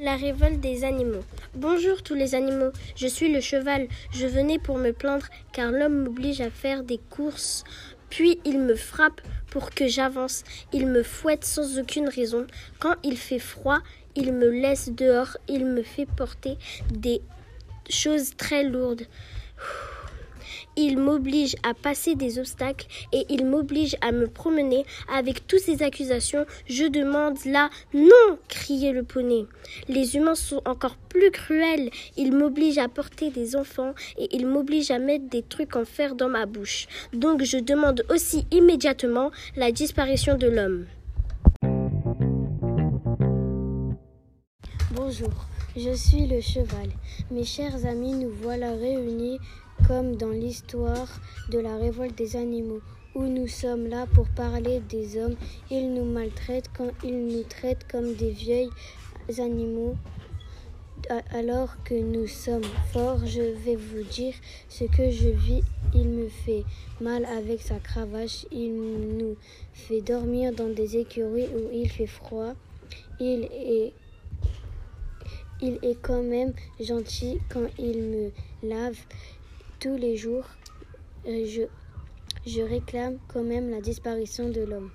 La révolte des animaux. Bonjour tous les animaux, je suis le cheval. Je venais pour me plaindre car l'homme m'oblige à faire des courses. Puis il me frappe pour que j'avance. Il me fouette sans aucune raison. Quand il fait froid, il me laisse dehors. Il me fait porter des choses très lourdes. Il m'oblige à passer des obstacles et il m'oblige à me promener avec toutes ces accusations. Je demande là non, criait le poney. Les humains sont encore plus cruels. Il m'oblige à porter des enfants et il m'oblige à mettre des trucs en fer dans ma bouche. Donc je demande aussi immédiatement la disparition de l'homme. Bonjour, je suis le cheval. Mes chers amis, nous voilà réunis comme dans l'histoire de la révolte des animaux, où nous sommes là pour parler des hommes. Ils nous maltraitent quand ils nous traitent comme des vieilles animaux. Alors que nous sommes forts, je vais vous dire ce que je vis. Il me fait mal avec sa cravache. Il nous fait dormir dans des écuries où il fait froid. Il est il est quand même gentil quand il me lave tous les jours, je, je réclame quand même la disparition de l'homme.